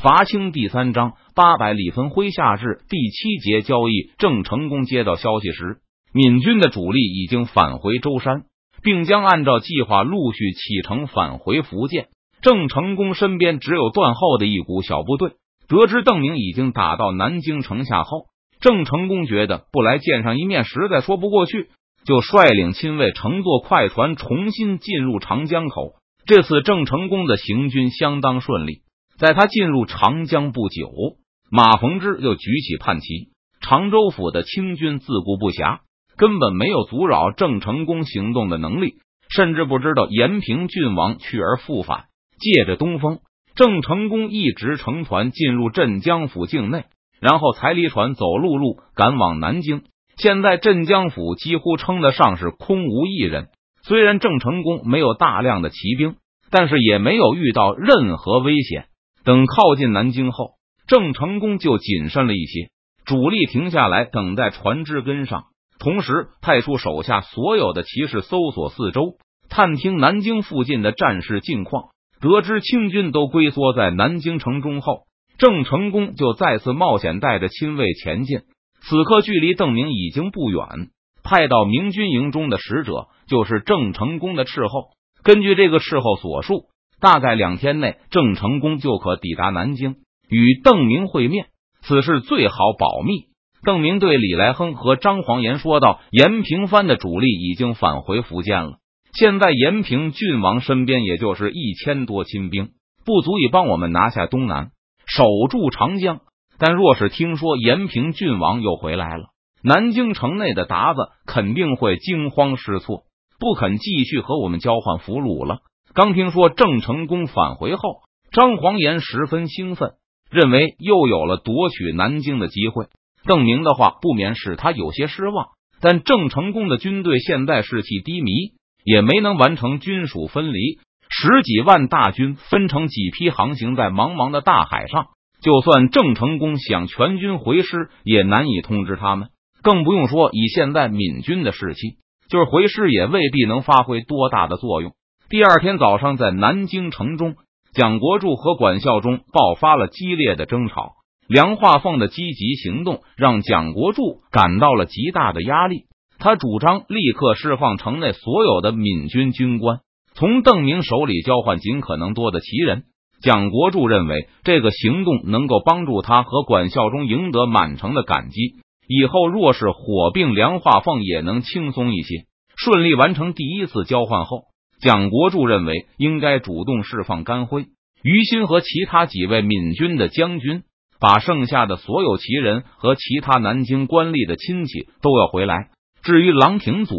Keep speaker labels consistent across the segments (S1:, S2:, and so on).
S1: 伐清第三章八百里分麾下至第七节交易。郑成功接到消息时，闽军的主力已经返回舟山，并将按照计划陆续启程返回福建。郑成功身边只有段后的一股小部队。得知邓明已经打到南京城下后，郑成功觉得不来见上一面实在说不过去，就率领亲卫乘坐快船重新进入长江口。这次郑成功的行军相当顺利。在他进入长江不久，马逢之又举起叛旗。常州府的清军自顾不暇，根本没有阻扰郑成功行动的能力，甚至不知道延平郡王去而复返。借着东风，郑成功一直乘船进入镇江府境内，然后才离船走陆路赶往南京。现在镇江府几乎称得上是空无一人。虽然郑成功没有大量的骑兵，但是也没有遇到任何危险。等靠近南京后，郑成功就谨慎了一些，主力停下来等待船只跟上，同时派出手下所有的骑士搜索四周，探听南京附近的战事近况。得知清军都龟缩在南京城中后，郑成功就再次冒险带着亲卫前进。此刻距离邓明已经不远，派到明军营中的使者就是郑成功的斥候。根据这个斥候所述。大概两天内，郑成功就可抵达南京与邓明会面。此事最好保密。邓明对李来亨和张黄岩说道：“延平藩的主力已经返回福建了，现在延平郡王身边也就是一千多亲兵，不足以帮我们拿下东南，守住长江。但若是听说延平郡王又回来了，南京城内的鞑子肯定会惊慌失措，不肯继续和我们交换俘虏了。”刚听说郑成功返回后，张黄岩十分兴奋，认为又有了夺取南京的机会。邓明的话不免使他有些失望。但郑成功的军队现在士气低迷，也没能完成军属分离，十几万大军分成几批航行在茫茫的大海上。就算郑成功想全军回师，也难以通知他们。更不用说以现在闽军的士气，就是回师也未必能发挥多大的作用。第二天早上，在南京城中，蒋国柱和管孝忠爆发了激烈的争吵。梁化凤的积极行动让蒋国柱感到了极大的压力，他主张立刻释放城内所有的闽军军官，从邓明手里交换尽可能多的旗人。蒋国柱认为这个行动能够帮助他和管孝忠赢得满城的感激，以后若是火并梁化凤也能轻松一些。顺利完成第一次交换后。蒋国柱认为应该主动释放甘辉、于心和其他几位闽军的将军，把剩下的所有旗人和其他南京官吏的亲戚都要回来。至于郎廷佐，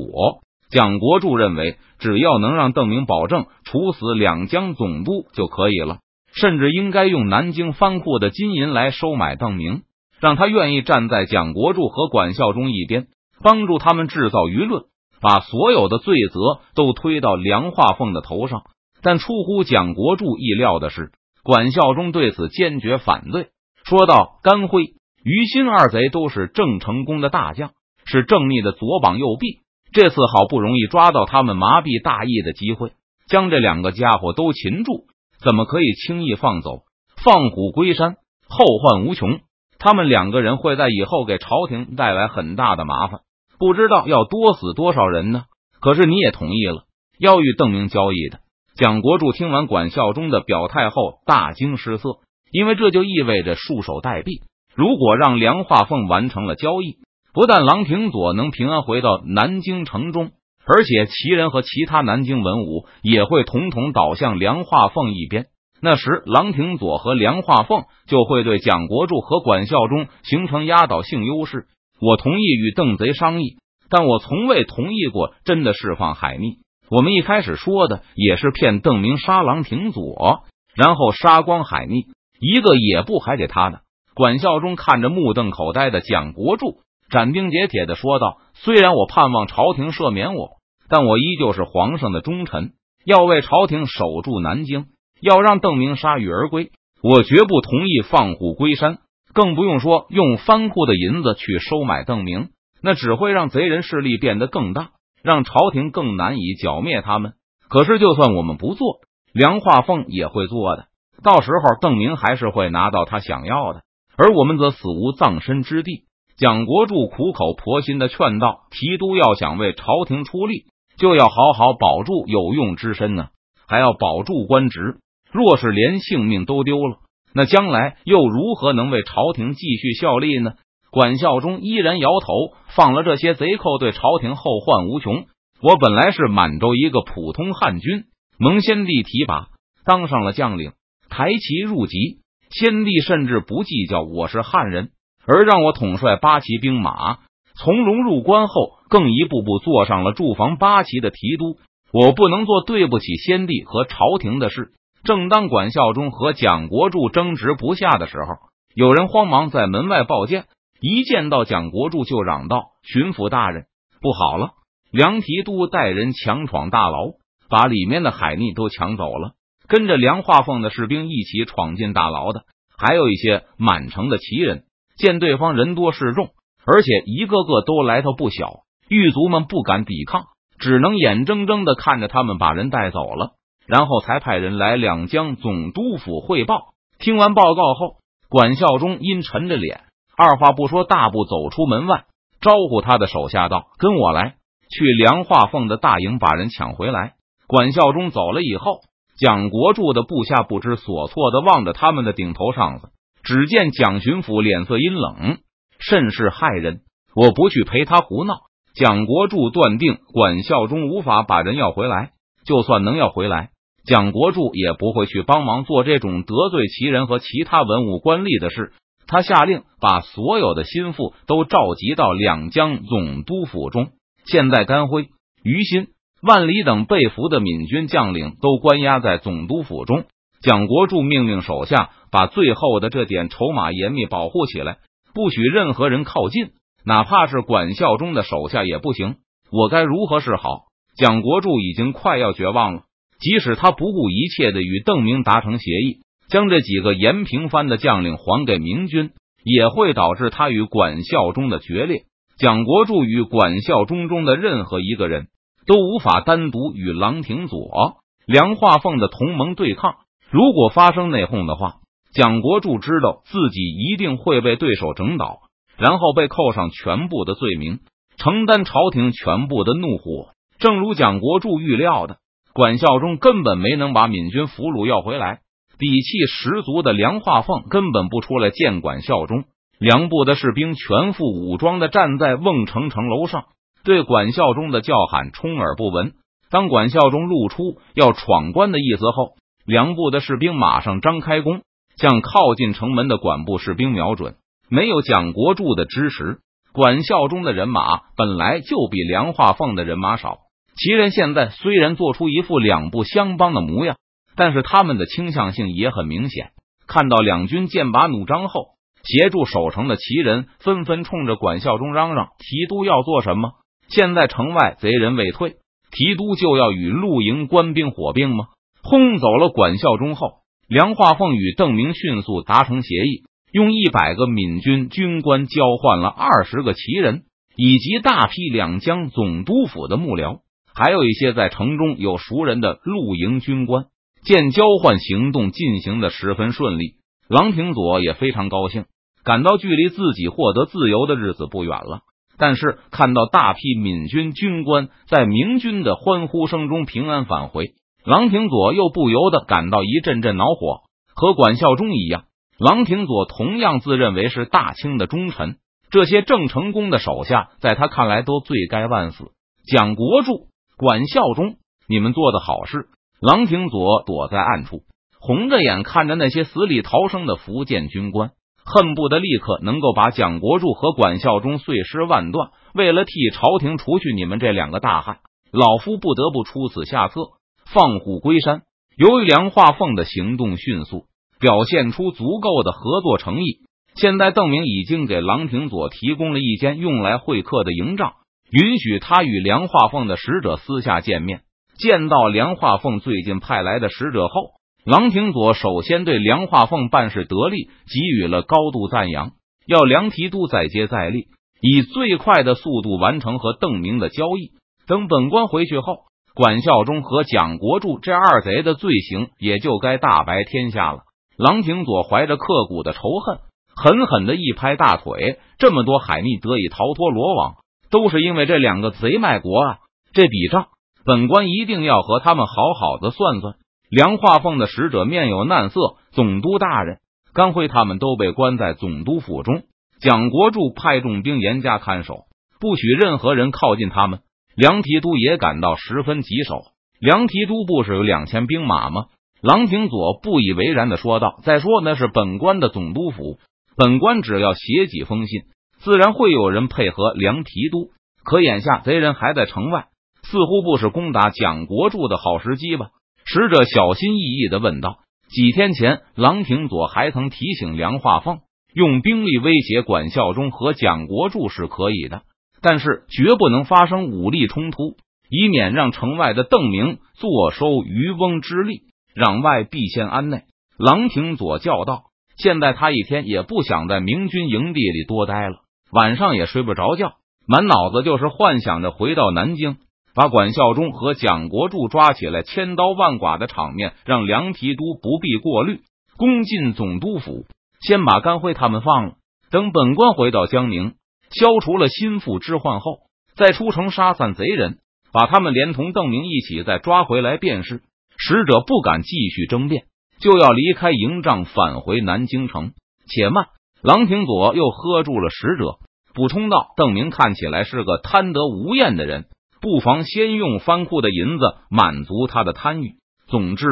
S1: 蒋国柱认为只要能让邓明保证处死两江总督就可以了，甚至应该用南京藩库的金银来收买邓明，让他愿意站在蒋国柱和管孝忠一边，帮助他们制造舆论。把所有的罪责都推到梁化凤的头上，但出乎蒋国柱意料的是，管孝忠对此坚决反对，说道：“甘辉、于心二贼都是郑成功的大将，是正义的左膀右臂。这次好不容易抓到他们麻痹大意的机会，将这两个家伙都擒住，怎么可以轻易放走？放虎归山，后患无穷。他们两个人会在以后给朝廷带来很大的麻烦。”不知道要多死多少人呢？可是你也同意了要与邓明交易的。蒋国柱听完管孝忠的表态后大惊失色，因为这就意味着束手待毙。如果让梁化凤完成了交易，不但郎廷佐能平安回到南京城中，而且齐人和其他南京文武也会统统倒向梁化凤一边。那时，郎廷佐和梁化凤就会对蒋国柱和管孝忠形成压倒性优势。我同意与邓贼商议，但我从未同意过真的释放海逆。我们一开始说的也是骗邓明杀郎廷佐，然后杀光海逆，一个也不还给他的。管孝忠看着目瞪口呆的蒋国柱，斩钉截铁的说道：“虽然我盼望朝廷赦免我，但我依旧是皇上的忠臣，要为朝廷守住南京，要让邓明铩羽而归。我绝不同意放虎归山。”更不用说用藩库的银子去收买邓明，那只会让贼人势力变得更大，让朝廷更难以剿灭他们。可是，就算我们不做，梁化凤也会做的。到时候邓明还是会拿到他想要的，而我们则死无葬身之地。蒋国柱苦口婆心的劝道：“提督要想为朝廷出力，就要好好保住有用之身呢，还要保住官职。若是连性命都丢了，那将来又如何能为朝廷继续效力呢？”管孝忠依然摇头：“放了这些贼寇，对朝廷后患无穷。我本来是满洲一个普通汉军，蒙先帝提拔，当上了将领，抬旗入籍。先帝甚至不计较我是汉人。”而让我统帅八旗兵马，从容入关后，更一步步坐上了驻防八旗的提督。我不能做对不起先帝和朝廷的事。正当管孝忠和蒋国柱争执不下的时候，有人慌忙在门外报见。一见到蒋国柱，就嚷道：“巡抚大人，不好了！梁提督带人强闯大牢，把里面的海逆都抢走了。跟着梁化凤的士兵一起闯进大牢的，还有一些满城的旗人。”见对方人多势众，而且一个个都来头不小，狱卒们不敢抵抗，只能眼睁睁的看着他们把人带走了，然后才派人来两江总督府汇报。听完报告后，管孝忠阴沉着脸，二话不说，大步走出门外，招呼他的手下道：“跟我来，去梁化凤的大营把人抢回来。”管孝忠走了以后，蒋国柱的部下不知所措的望着他们的顶头上司。只见蒋巡抚脸色阴冷，甚是骇人。我不去陪他胡闹。蒋国柱断定管孝忠无法把人要回来，就算能要回来，蒋国柱也不会去帮忙做这种得罪其人和其他文武官吏的事。他下令把所有的心腹都召集到两江总督府中。现在甘辉、于心、万里等被俘的闽军将领都关押在总督府中。蒋国柱命令手下。把最后的这点筹码严密保护起来，不许任何人靠近，哪怕是管孝忠的手下也不行。我该如何是好？蒋国柱已经快要绝望了。即使他不顾一切的与邓明达成协议，将这几个延平藩的将领还给明军，也会导致他与管孝忠的决裂。蒋国柱与管孝忠中的任何一个人都无法单独与郎廷佐、梁化凤的同盟对抗。如果发生内讧的话，蒋国柱知道自己一定会被对手整倒，然后被扣上全部的罪名，承担朝廷全部的怒火。正如蒋国柱预料的，管孝忠根本没能把闽军俘虏要回来。底气十足的梁化凤根本不出来见管孝忠，梁部的士兵全副武装的站在瓮城城楼上，对管孝忠的叫喊充耳不闻。当管孝忠露出要闯关的意思后，梁部的士兵马上张开弓。向靠近城门的管部士兵瞄准，没有蒋国柱的支持，管孝忠的人马本来就比梁化凤的人马少。齐人现在虽然做出一副两不相帮的模样，但是他们的倾向性也很明显。看到两军剑拔弩张后，协助守城的旗人纷纷冲着管孝忠嚷嚷：“提督要做什么？现在城外贼人未退，提督就要与露营官兵火并吗？”轰走了管孝忠后。梁化凤与邓明迅速达成协议，用一百个闽军军官交换了二十个旗人，以及大批两江总督府的幕僚，还有一些在城中有熟人的露营军官。见交换行动进行的十分顺利，郎廷佐也非常高兴，感到距离自己获得自由的日子不远了。但是看到大批闽军军官在明军的欢呼声中平安返回。郎廷佐又不由得感到一阵阵恼火，和管孝忠一样，郎廷佐同样自认为是大清的忠臣。这些郑成功的手下，在他看来都罪该万死。蒋国柱、管孝忠，你们做的好事。郎廷佐躲在暗处，红着眼看着那些死里逃生的福建军官，恨不得立刻能够把蒋国柱和管孝忠碎尸万段。为了替朝廷除去你们这两个大汉，老夫不得不出此下策。放虎归山。由于梁化凤的行动迅速，表现出足够的合作诚意，现在邓明已经给郎廷佐提供了一间用来会客的营帐，允许他与梁化凤的使者私下见面。见到梁化凤最近派来的使者后，郎廷佐首先对梁化凤办事得力给予了高度赞扬，要梁提督再接再厉，以最快的速度完成和邓明的交易。等本官回去后。管孝忠和蒋国柱这二贼的罪行也就该大白天下了。郎廷佐怀着刻骨的仇恨，狠狠的一拍大腿：“这么多海秘得以逃脱罗网，都是因为这两个贼卖国啊！这笔账，本官一定要和他们好好的算算。”梁化凤的使者面有难色：“总督大人，甘辉他们都被关在总督府中，蒋国柱派重兵严加看守，不许任何人靠近他们。”梁提督也感到十分棘手。梁提督不是有两千兵马吗？郎廷佐不以为然的说道：“再说那是本官的总督府，本官只要写几封信，自然会有人配合梁提督。可眼下贼人还在城外，似乎不是攻打蒋国柱的好时机吧？”使者小心翼翼的问道：“几天前，郎廷佐还曾提醒梁化凤，用兵力威胁管孝忠和蒋国柱是可以的，但是绝不能发生武力冲突，以免让城外的邓明坐收渔翁之利。”攘外必先安内，郎廷佐叫道：“现在他一天也不想在明军营地里多待了，晚上也睡不着觉，满脑子就是幻想着回到南京，把管孝忠和蒋国柱抓起来，千刀万剐的场面，让梁提督不必过虑，攻进总督府，先把甘辉他们放了。等本官回到江宁，消除了心腹之患后，再出城杀散贼人，把他们连同邓明一起再抓回来便是。”使者不敢继续争辩，就要离开营帐，返回南京城。且慢，郎廷佐又喝住了使者，补充道：“邓明看起来是个贪得无厌的人，不妨先用翻库的银子满足他的贪欲。总之，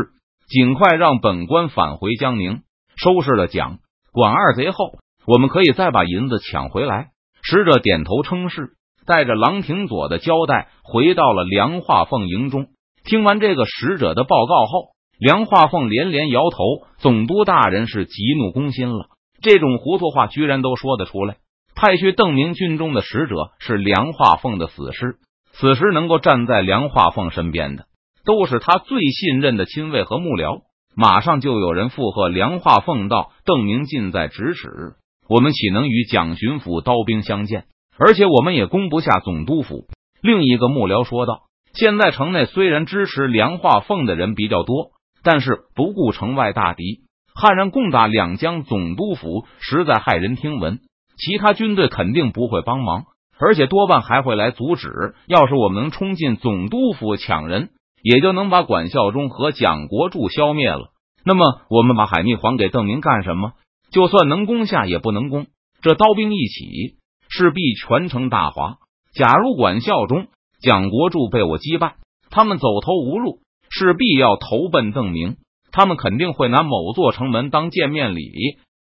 S1: 尽快让本官返回江宁，收拾了蒋管二贼后，我们可以再把银子抢回来。”使者点头称是，带着郎廷佐的交代，回到了梁化凤营中。听完这个使者的报告后，梁化凤连连摇头。总督大人是急怒攻心了，这种糊涂话居然都说得出来。派去邓明军中的使者是梁化凤的死尸，此时能够站在梁化凤身边的，都是他最信任的亲卫和幕僚。马上就有人附和梁化凤道：“邓明近在咫尺，我们岂能与蒋巡抚刀兵相见？而且我们也攻不下总督府。”另一个幕僚说道。现在城内虽然支持梁化凤的人比较多，但是不顾城外大敌，汉人攻打两江总督府，实在骇人听闻。其他军队肯定不会帮忙，而且多半还会来阻止。要是我们能冲进总督府抢人，也就能把管孝忠和蒋国柱消灭了。那么，我们把海密还给邓明干什么？就算能攻下，也不能攻。这刀兵一起，势必全城大哗。假如管孝忠。蒋国柱被我击败，他们走投无路，势必要投奔邓明。他们肯定会拿某座城门当见面礼，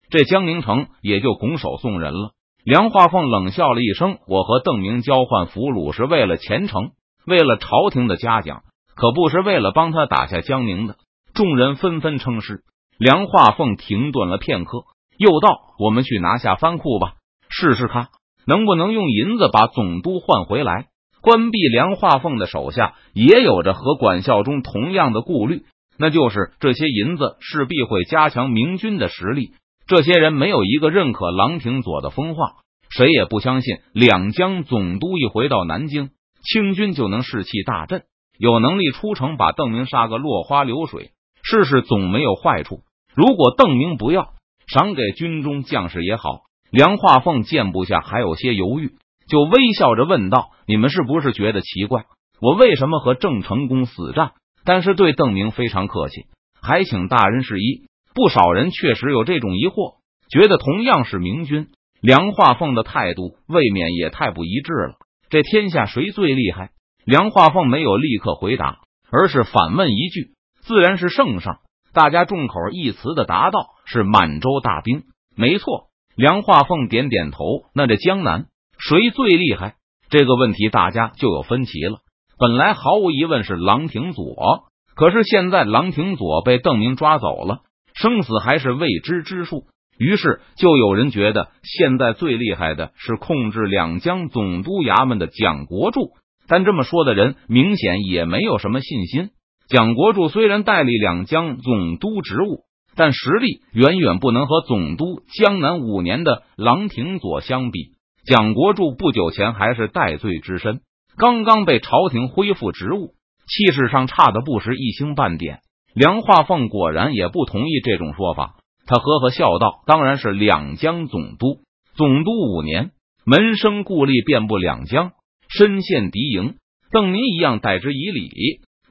S1: 这江宁城也就拱手送人了。梁化凤冷笑了一声：“我和邓明交换俘虏是为了前程，为了朝廷的嘉奖，可不是为了帮他打下江宁的。”众人纷纷称是。梁化凤停顿了片刻，又道：“我们去拿下藩库吧，试试看能不能用银子把总督换回来。”关闭梁化凤的手下也有着和管孝忠同样的顾虑，那就是这些银子势必会加强明军的实力。这些人没有一个认可郎廷佐的风话，谁也不相信两江总督一回到南京，清军就能士气大振，有能力出城把邓明杀个落花流水。试试总没有坏处。如果邓明不要，赏给军中将士也好。梁化凤见不下，还有些犹豫。就微笑着问道：“你们是不是觉得奇怪？我为什么和郑成功死战，但是对邓明非常客气，还请大人示意？”不少人确实有这种疑惑，觉得同样是明君，梁化凤的态度未免也太不一致了。这天下谁最厉害？梁化凤没有立刻回答，而是反问一句：“自然是圣上。”大家众口一词的答道：“是满洲大兵。”没错，梁化凤点点头。那这江南？谁最厉害？这个问题大家就有分歧了。本来毫无疑问是郎廷佐，可是现在郎廷佐被邓明抓走了，生死还是未知之数。于是就有人觉得现在最厉害的是控制两江总督衙门的蒋国柱，但这么说的人明显也没有什么信心。蒋国柱虽然代理两江总督职务，但实力远远不能和总督江南五年的郎廷佐相比。蒋国柱不久前还是戴罪之身，刚刚被朝廷恢复职务，气势上差的不是一星半点。梁化凤果然也不同意这种说法，他呵呵笑道：“当然是两江总督，总督五年，门生故吏遍布两江，身陷敌营。邓明一样待之以礼。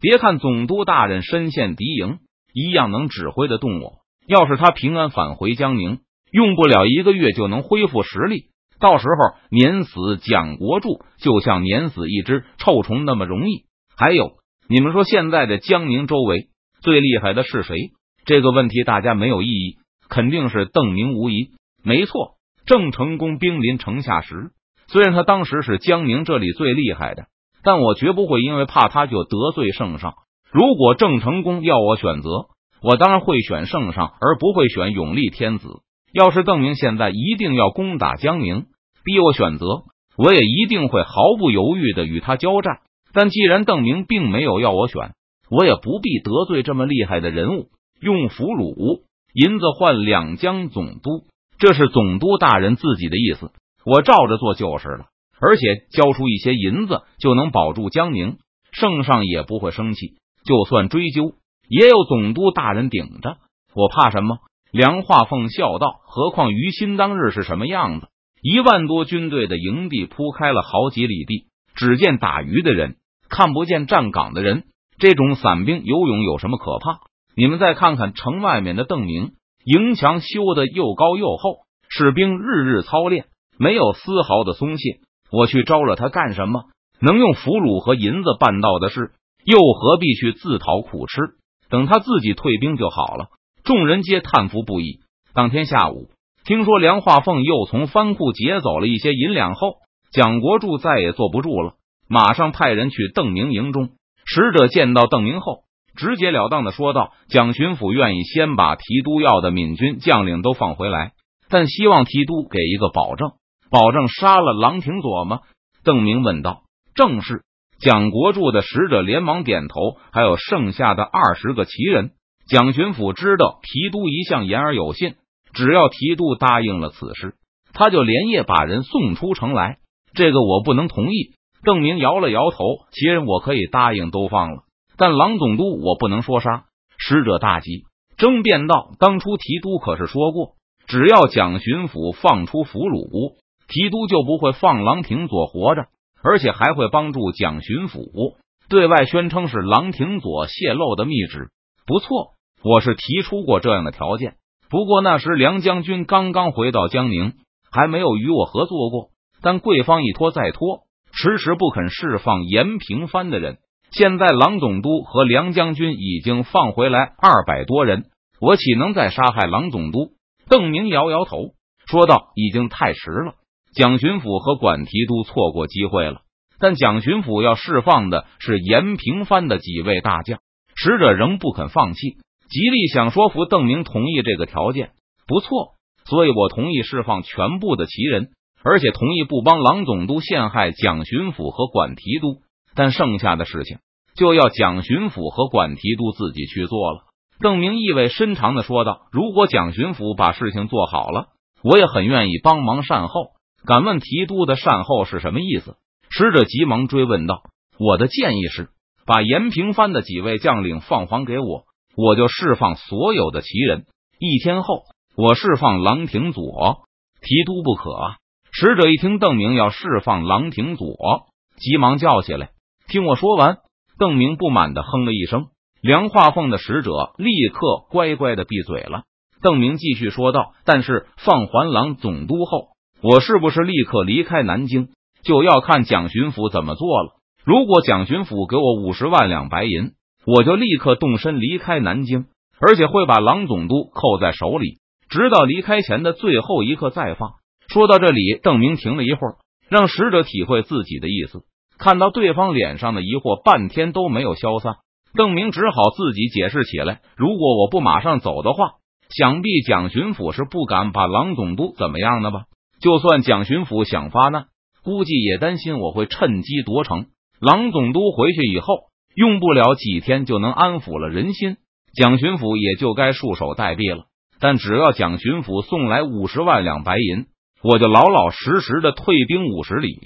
S1: 别看总督大人身陷敌营，一样能指挥得动我。要是他平安返回江宁，用不了一个月就能恢复实力。到时候碾死蒋国柱，就像碾死一只臭虫那么容易。还有，你们说现在的江宁周围最厉害的是谁？这个问题大家没有异议。”肯定是邓明无疑，没错。郑成功兵临城下时，虽然他当时是江宁这里最厉害的，但我绝不会因为怕他就得罪圣上。如果郑成功要我选择，我当然会选圣上，而不会选永历天子。要是邓明现在一定要攻打江宁，逼我选择，我也一定会毫不犹豫的与他交战。但既然邓明并没有要我选，我也不必得罪这么厉害的人物，用俘虏。银子换两江总督，这是总督大人自己的意思，我照着做就是了。而且交出一些银子，就能保住江宁，圣上也不会生气。就算追究，也有总督大人顶着，我怕什么？梁化凤笑道：“何况于心当日是什么样子？一万多军队的营地铺开了好几里地，只见打鱼的人，看不见站岗的人。这种散兵游泳有什么可怕？”你们再看看城外面的邓明，营墙修的又高又厚，士兵日日操练，没有丝毫的松懈。我去招惹他干什么？能用俘虏和银子办到的事，又何必去自讨苦吃？等他自己退兵就好了。众人皆叹服不已。当天下午，听说梁化凤又从藩库劫走了一些银两后，蒋国柱再也坐不住了，马上派人去邓明营中。使者见到邓明后。直截了当的说道：“蒋巡抚愿意先把提督要的闽军将领都放回来，但希望提督给一个保证，保证杀了郎廷佐吗？”邓明问道：“正是。”蒋国柱的使者连忙点头。还有剩下的二十个旗人，蒋巡抚知道提督一向言而有信，只要提督答应了此事，他就连夜把人送出城来。这个我不能同意。邓明摇了摇头：“其人我可以答应都放了。”但郎总督，我不能说杀。使者大急，争辩道：“当初提督可是说过，只要蒋巡抚放出俘虏，提督就不会放郎廷佐活着，而且还会帮助蒋巡抚对外宣称是郎廷佐泄露的密旨。不错，我是提出过这样的条件。不过那时梁将军刚刚回到江宁，还没有与我合作过。但贵方一拖再拖，迟迟不肯释放严平藩的人。”现在郎总督和梁将军已经放回来二百多人，我岂能再杀害郎总督？邓明摇摇头说道：“已经太迟了，蒋巡抚和管提督错过机会了。但蒋巡抚要释放的是延平藩的几位大将，使者仍不肯放弃，极力想说服邓明同意这个条件。不错，所以我同意释放全部的旗人，而且同意不帮郎总督陷害蒋巡抚和管提督。但剩下的事情。”就要蒋巡抚和管提督自己去做了。邓明意味深长的说道：“如果蒋巡抚把事情做好了，我也很愿意帮忙善后。敢问提督的善后是什么意思？”使者急忙追问道：“我的建议是，把延平藩的几位将领放还给我，我就释放所有的旗人。一天后，我释放郎廷佐，提督不可。”使者一听邓明要释放郎廷佐，急忙叫起来：“听我说完。”邓明不满的哼了一声，梁化凤的使者立刻乖乖的闭嘴了。邓明继续说道：“但是放还郎总督后，我是不是立刻离开南京，就要看蒋巡抚怎么做了。如果蒋巡抚给我五十万两白银，我就立刻动身离开南京，而且会把郎总督扣在手里，直到离开前的最后一刻再放。”说到这里，邓明停了一会儿，让使者体会自己的意思。看到对方脸上的疑惑，半天都没有消散，邓明只好自己解释起来：“如果我不马上走的话，想必蒋巡抚是不敢把郎总督怎么样的吧？就算蒋巡抚想发难，估计也担心我会趁机夺城。郎总督回去以后，用不了几天就能安抚了人心，蒋巡抚也就该束手待毙了。但只要蒋巡抚送来五十万两白银，我就老老实实的退兵五十里。”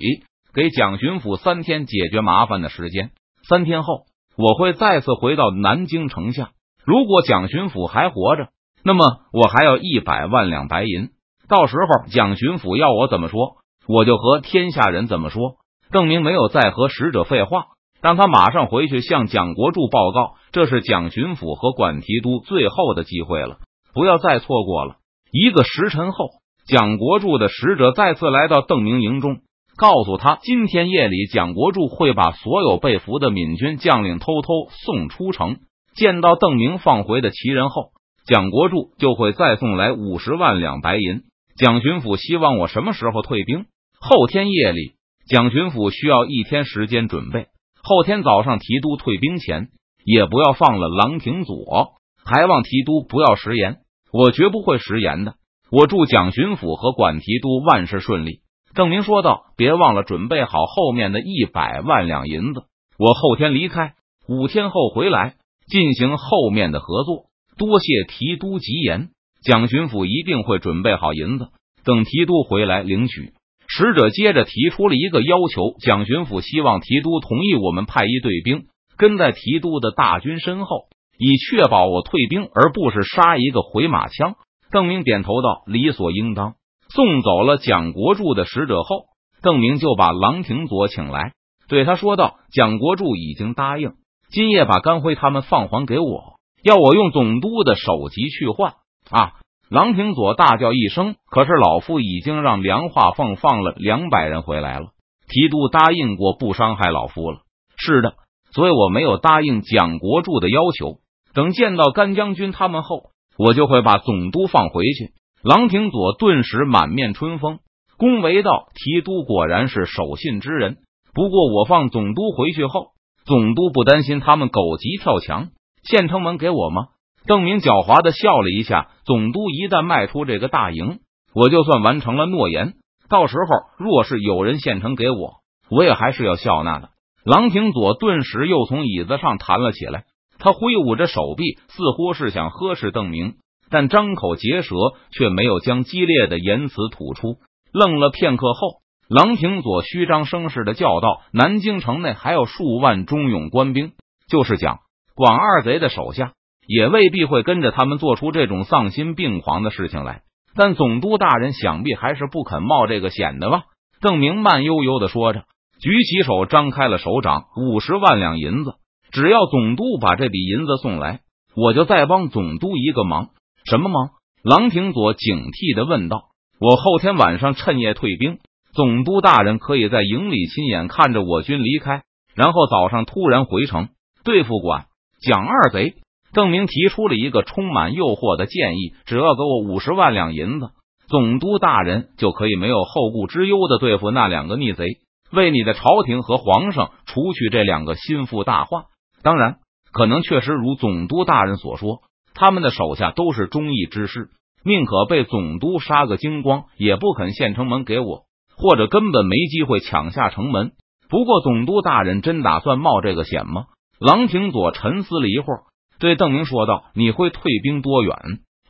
S1: 给蒋巡抚三天解决麻烦的时间。三天后，我会再次回到南京城下。如果蒋巡抚还活着，那么我还要一百万两白银。到时候蒋巡抚要我怎么说，我就和天下人怎么说。邓明没有再和使者废话，让他马上回去向蒋国柱报告，这是蒋巡抚和管提督最后的机会了，不要再错过了。一个时辰后，蒋国柱的使者再次来到邓明营中，告诉他，今天夜里蒋国柱会把所有被俘的闽军将领偷偷送出城。见到邓明放回的旗人后，蒋国柱就会再送来五十万两白银。蒋巡抚希望我什么时候退兵？后天夜里，蒋巡抚需要一天时间准备。后天早上提督退兵前，也不要放了郎廷佐，还望提督不要食言。我绝不会食言的。我祝蒋巡抚和管提督万事顺利。郑明说道：“别忘了准备好后面的一百万两银子。我后天离开，五天后回来进行后面的合作。多谢提督吉言。”蒋巡抚一定会准备好银子，等提督回来领取。使者接着提出了一个要求：蒋巡抚希望提督同意我们派一队兵跟在提督的大军身后，以确保我退兵，而不是杀一个回马枪。邓明点头道：“理所应当。”送走了蒋国柱的使者后，邓明就把郎廷佐请来，对他说道：“蒋国柱已经答应今夜把甘辉他们放还给我，要我用总督的首级去换。”啊！郎廷佐大叫一声，可是老夫已经让梁化凤放了两百人回来了。提督答应过不伤害老夫了。是的，所以我没有答应蒋国柱的要求。等见到甘将军他们后，我就会把总督放回去。郎廷佐顿时满面春风，恭维道：“提督果然是守信之人。不过我放总督回去后，总督不担心他们狗急跳墙，县城门给我吗？”邓明狡猾的笑了一下。总督一旦迈出这个大营，我就算完成了诺言。到时候若是有人献城给我，我也还是要笑纳的。郎廷佐顿时又从椅子上弹了起来，他挥舞着手臂，似乎是想呵斥邓明，但张口结舌却没有将激烈的言辞吐出。愣了片刻后，郎廷佐虚张声势的叫道：“南京城内还有数万忠勇官兵，就是讲广二贼的手下。”也未必会跟着他们做出这种丧心病狂的事情来，但总督大人想必还是不肯冒这个险的吧？邓明慢悠悠的说着，举起手，张开了手掌，五十万两银子，只要总督把这笔银子送来，我就再帮总督一个忙。什么忙？郎廷佐警惕的问道。我后天晚上趁夜退兵，总督大人可以在营里亲眼看着我军离开，然后早上突然回城对付管蒋二贼。邓明提出了一个充满诱惑的建议：只要给我五十万两银子，总督大人就可以没有后顾之忧的对付那两个逆贼，为你的朝廷和皇上除去这两个心腹大患。当然，可能确实如总督大人所说，他们的手下都是忠义之士，宁可被总督杀个精光，也不肯献城门给我，或者根本没机会抢下城门。不过，总督大人真打算冒这个险吗？郎廷佐沉思了一会儿。对邓明说道：“你会退兵多远？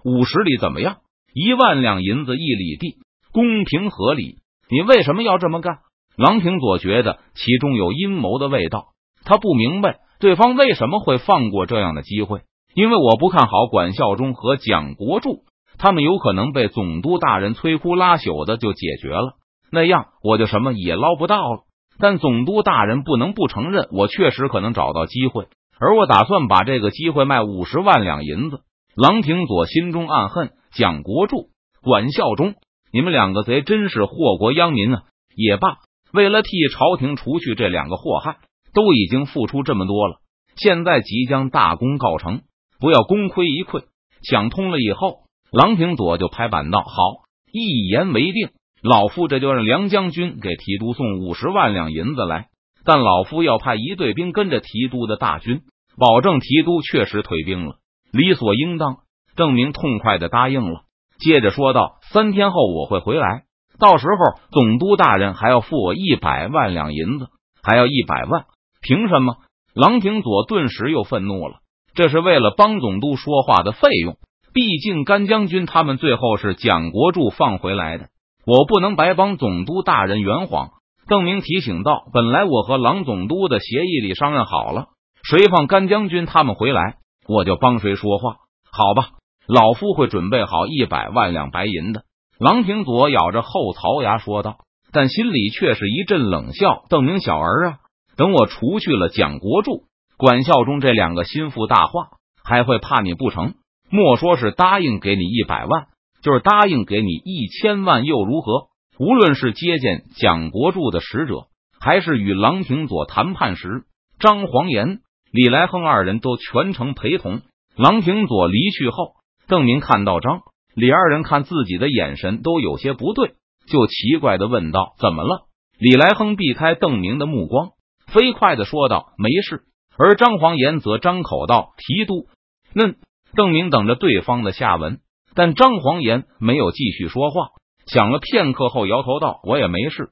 S1: 五十里怎么样？一万两银子一里地，公平合理。你为什么要这么干？”郎廷佐觉得其中有阴谋的味道，他不明白对方为什么会放过这样的机会。因为我不看好管孝忠和蒋国柱，他们有可能被总督大人摧枯拉朽的就解决了，那样我就什么也捞不到了。但总督大人不能不承认，我确实可能找到机会。而我打算把这个机会卖五十万两银子。郎廷佐心中暗恨：蒋国柱、管孝忠，你们两个贼真是祸国殃民啊！也罢，为了替朝廷除去这两个祸害，都已经付出这么多了，现在即将大功告成，不要功亏一篑。想通了以后，郎廷佐就拍板道：“好，一言为定，老夫这就让梁将军给提督送五十万两银子来。”但老夫要派一队兵跟着提督的大军，保证提督确实退兵了，理所应当。郑明痛快的答应了，接着说道：“三天后我会回来，到时候总督大人还要付我一百万两银子，还要一百万。凭什么？”郎廷佐顿时又愤怒了，这是为了帮总督说话的费用。毕竟甘将军他们最后是蒋国柱放回来的，我不能白帮总督大人圆谎。邓明提醒道：“本来我和郎总督的协议里商量好了，谁放甘将军他们回来，我就帮谁说话，好吧？”老夫会准备好一百万两白银的。郎廷佐咬着后槽牙说道，但心里却是一阵冷笑。邓明小儿啊，等我除去了蒋国柱、管孝忠这两个心腹大患，还会怕你不成？莫说是答应给你一百万，就是答应给你一千万又如何？无论是接见蒋国柱的使者，还是与郎廷佐谈判时，张黄岩、李来亨二人都全程陪同。郎廷佐离去后，邓明看到张李二人看自己的眼神都有些不对，就奇怪的问道：“怎么了？”李来亨避开邓明的目光，飞快的说道：“没事。”而张黄岩则张口道：“提督。”那邓明等着对方的下文，但张黄岩没有继续说话，想了片刻后摇头道：“我也没事。”